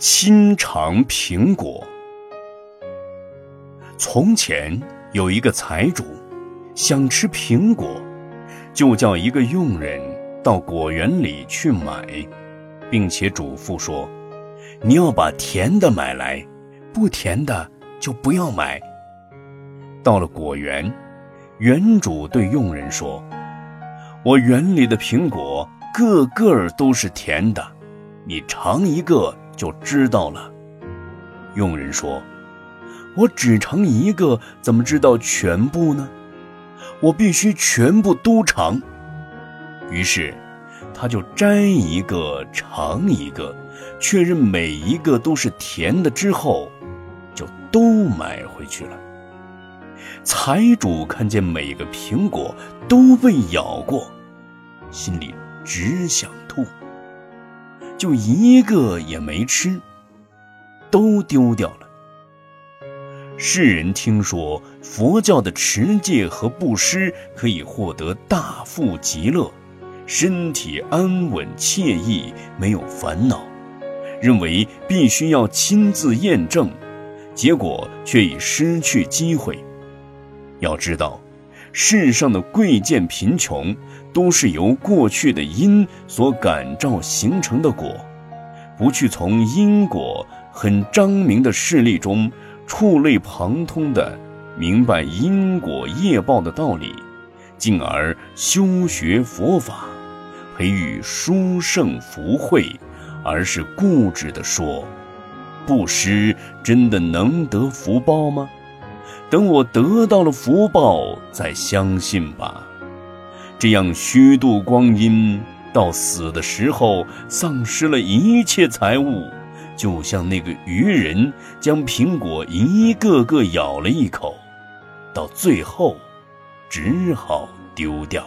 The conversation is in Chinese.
亲尝苹果。从前有一个财主，想吃苹果，就叫一个佣人到果园里去买，并且嘱咐说：“你要把甜的买来，不甜的就不要买。”到了果园，园主对佣人说：“我园里的苹果个个都是甜的，你尝一个。”就知道了。佣人说：“我只尝一个，怎么知道全部呢？我必须全部都尝。”于是，他就摘一个尝一个，确认每一个都是甜的之后，就都买回去了。财主看见每个苹果都被咬过，心里只想吐。就一个也没吃，都丢掉了。世人听说佛教的持戒和布施可以获得大富极乐，身体安稳惬意，没有烦恼，认为必须要亲自验证，结果却已失去机会。要知道。世上的贵贱贫穷，都是由过去的因所感召形成的果。不去从因果很彰明的事例中触类旁通的明白因果业报的道理，进而修学佛法，培育殊胜福慧，而是固执地说：布施真的能得福报吗？等我得到了福报，再相信吧。这样虚度光阴，到死的时候丧失了一切财物，就像那个愚人将苹果一个个咬了一口，到最后只好丢掉。